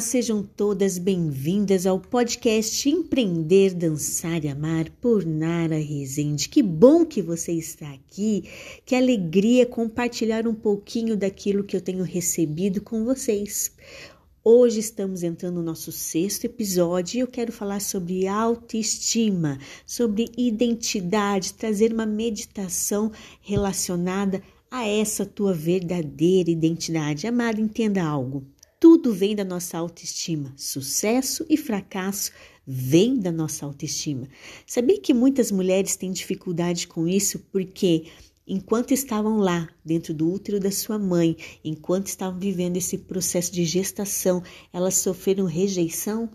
sejam todas bem-vindas ao podcast Empreender, Dançar e Amar por Nara Rezende. Que bom que você está aqui, que alegria compartilhar um pouquinho daquilo que eu tenho recebido com vocês. Hoje estamos entrando no nosso sexto episódio e eu quero falar sobre autoestima, sobre identidade, trazer uma meditação relacionada a essa tua verdadeira identidade. Amada, entenda algo. Tudo vem da nossa autoestima. Sucesso e fracasso vem da nossa autoestima. Sabia que muitas mulheres têm dificuldade com isso porque enquanto estavam lá, dentro do útero da sua mãe, enquanto estavam vivendo esse processo de gestação, elas sofreram rejeição,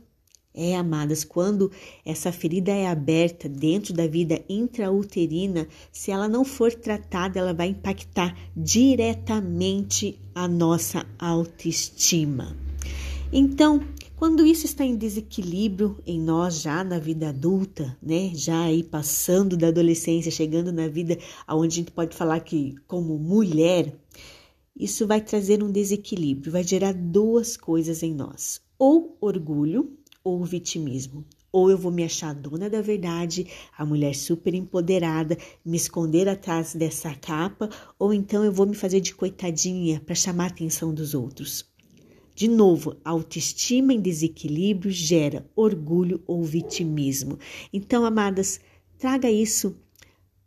é, amadas, quando essa ferida é aberta dentro da vida intrauterina, se ela não for tratada, ela vai impactar diretamente a nossa autoestima. Então, quando isso está em desequilíbrio em nós já na vida adulta, né, já aí passando da adolescência, chegando na vida onde a gente pode falar que como mulher, isso vai trazer um desequilíbrio, vai gerar duas coisas em nós: ou orgulho, ou vitimismo. Ou eu vou me achar dona da verdade, a mulher super empoderada, me esconder atrás dessa capa, ou então eu vou me fazer de coitadinha para chamar a atenção dos outros. De novo, autoestima em desequilíbrio gera orgulho ou vitimismo. Então, amadas, traga isso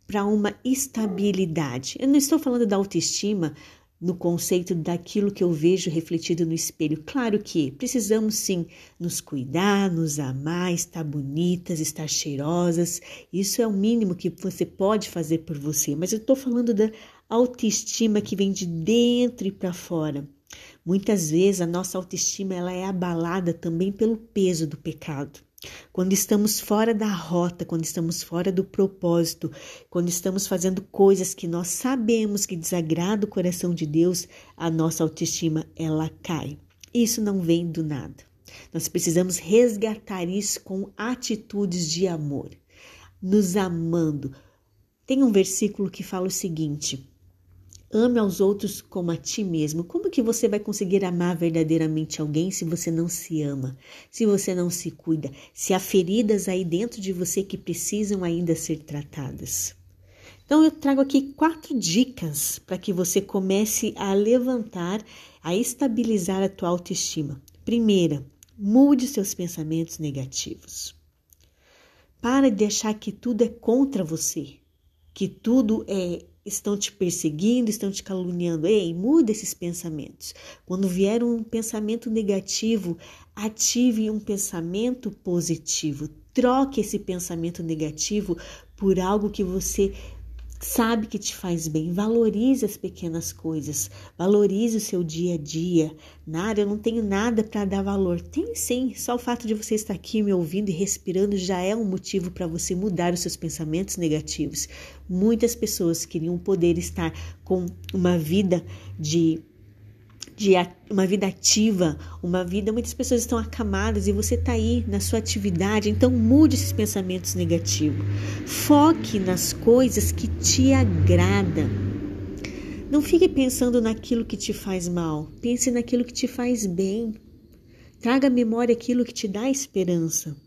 para uma estabilidade. Eu não estou falando da autoestima no conceito daquilo que eu vejo refletido no espelho. Claro que precisamos sim nos cuidar, nos amar, estar bonitas, estar cheirosas. Isso é o mínimo que você pode fazer por você. Mas eu estou falando da autoestima que vem de dentro e para fora. Muitas vezes a nossa autoestima ela é abalada também pelo peso do pecado. Quando estamos fora da rota, quando estamos fora do propósito, quando estamos fazendo coisas que nós sabemos que desagrada o coração de Deus, a nossa autoestima ela cai. Isso não vem do nada. Nós precisamos resgatar isso com atitudes de amor, nos amando. Tem um versículo que fala o seguinte: Ame aos outros como a ti mesmo. Como que você vai conseguir amar verdadeiramente alguém se você não se ama, se você não se cuida, se há feridas aí dentro de você que precisam ainda ser tratadas? Então eu trago aqui quatro dicas para que você comece a levantar, a estabilizar a tua autoestima. Primeira, mude seus pensamentos negativos. Para de achar que tudo é contra você, que tudo é estão te perseguindo, estão te caluniando. Ei, muda esses pensamentos. Quando vier um pensamento negativo, ative um pensamento positivo. Troque esse pensamento negativo por algo que você sabe que te faz bem. Valorize as pequenas coisas, valorize o seu dia a dia. Nada, eu não tenho nada para dar valor. Tem sim, só o fato de você estar aqui me ouvindo e respirando já é um motivo para você mudar os seus pensamentos negativos. Muitas pessoas queriam poder estar com uma vida de de uma vida ativa, uma vida. Muitas pessoas estão acamadas e você está aí na sua atividade, então mude esses pensamentos negativos. Foque nas coisas que te agradam. Não fique pensando naquilo que te faz mal, pense naquilo que te faz bem. Traga à memória aquilo que te dá esperança.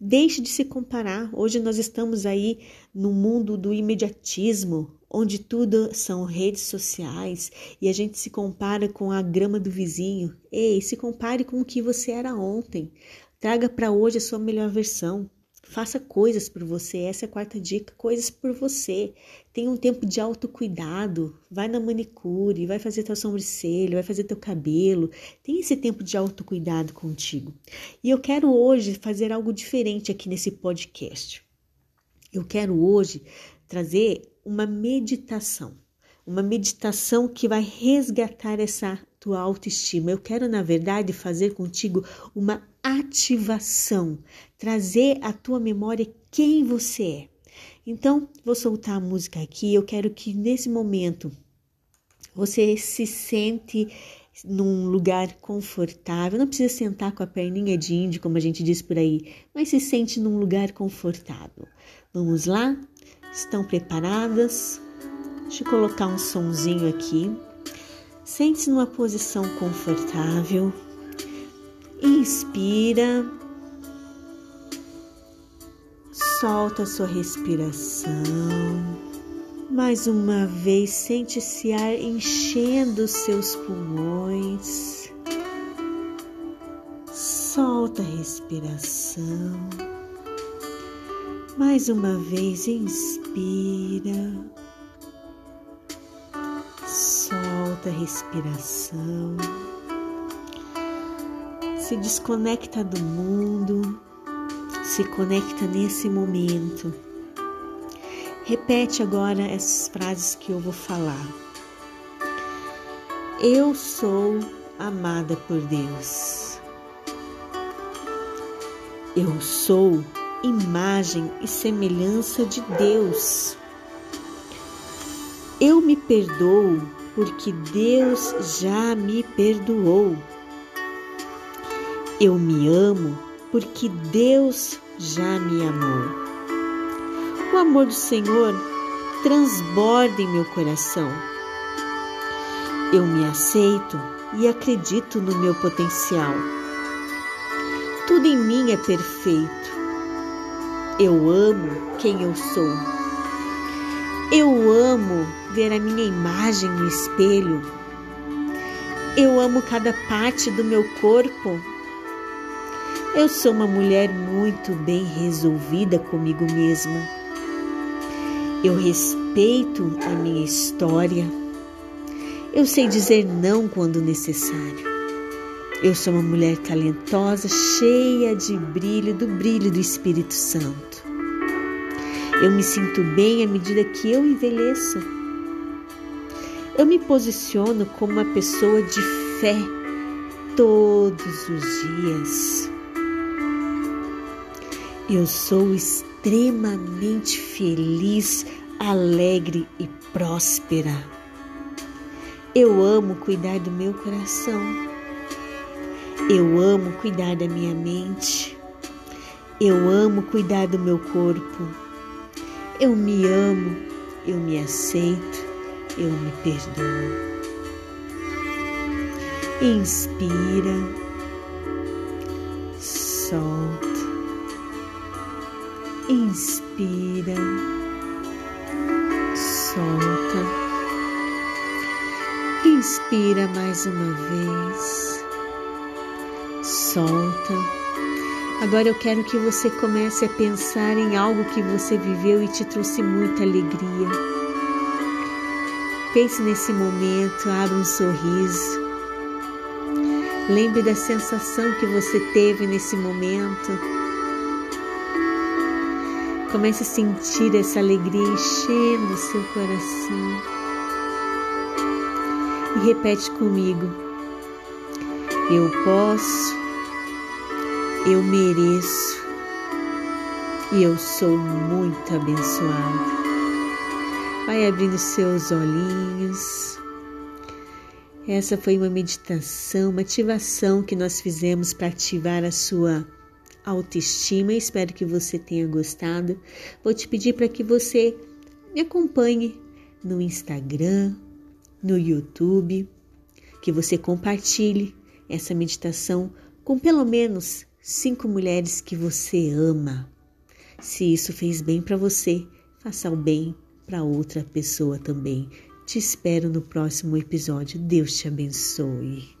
Deixe de se comparar. Hoje nós estamos aí no mundo do imediatismo, onde tudo são redes sociais e a gente se compara com a grama do vizinho. Ei, se compare com o que você era ontem. Traga para hoje a sua melhor versão. Faça coisas por você. Essa é a quarta dica: coisas por você. Tenha um tempo de autocuidado. Vai na manicure, vai fazer tua sobrancelha, vai fazer teu cabelo. Tem esse tempo de autocuidado contigo. E eu quero hoje fazer algo diferente aqui nesse podcast. Eu quero hoje trazer uma meditação, uma meditação que vai resgatar essa tua autoestima. Eu quero, na verdade, fazer contigo uma ativação, trazer à tua memória quem você é. Então, vou soltar a música aqui. Eu quero que nesse momento você se sente num lugar confortável. Não precisa sentar com a perninha de índio, como a gente diz por aí, mas se sente num lugar confortável. Vamos lá? Estão preparadas? Deixa eu colocar um sonzinho aqui. Sente-se numa posição confortável. Inspira. Solta sua respiração. Mais uma vez, sente esse ar enchendo os seus pulmões. Solta a respiração. Mais uma vez, inspira. Solta a respiração. Se desconecta do mundo. Se conecta nesse momento Repete agora essas frases que eu vou falar. Eu sou amada por Deus. Eu sou imagem e semelhança de Deus. Eu me perdoo porque Deus já me perdoou. Eu me amo porque Deus já me amou o amor do Senhor transborda em meu coração. Eu me aceito e acredito no meu potencial. Tudo em mim é perfeito. Eu amo quem eu sou. Eu amo ver a minha imagem no espelho. Eu amo cada parte do meu corpo. Eu sou uma mulher muito bem resolvida comigo mesma. Eu respeito a minha história. Eu sei dizer não quando necessário. Eu sou uma mulher talentosa, cheia de brilho, do brilho do Espírito Santo. Eu me sinto bem à medida que eu envelheço. Eu me posiciono como uma pessoa de fé todos os dias. Eu sou extremamente feliz, alegre e próspera. Eu amo cuidar do meu coração. Eu amo cuidar da minha mente. Eu amo cuidar do meu corpo. Eu me amo, eu me aceito, eu me perdoo. Inspira, solta. Inspira, solta. Inspira mais uma vez, solta. Agora eu quero que você comece a pensar em algo que você viveu e te trouxe muita alegria. Pense nesse momento, abra um sorriso. Lembre da sensação que você teve nesse momento. Comece a sentir essa alegria enchendo o seu coração. E repete comigo: Eu posso, eu mereço e eu sou muito abençoado. Vai abrindo seus olhinhos. Essa foi uma meditação, uma ativação que nós fizemos para ativar a sua autoestima. Espero que você tenha gostado. Vou te pedir para que você me acompanhe no Instagram, no YouTube, que você compartilhe essa meditação com pelo menos cinco mulheres que você ama. Se isso fez bem para você, faça o bem para outra pessoa também. Te espero no próximo episódio. Deus te abençoe.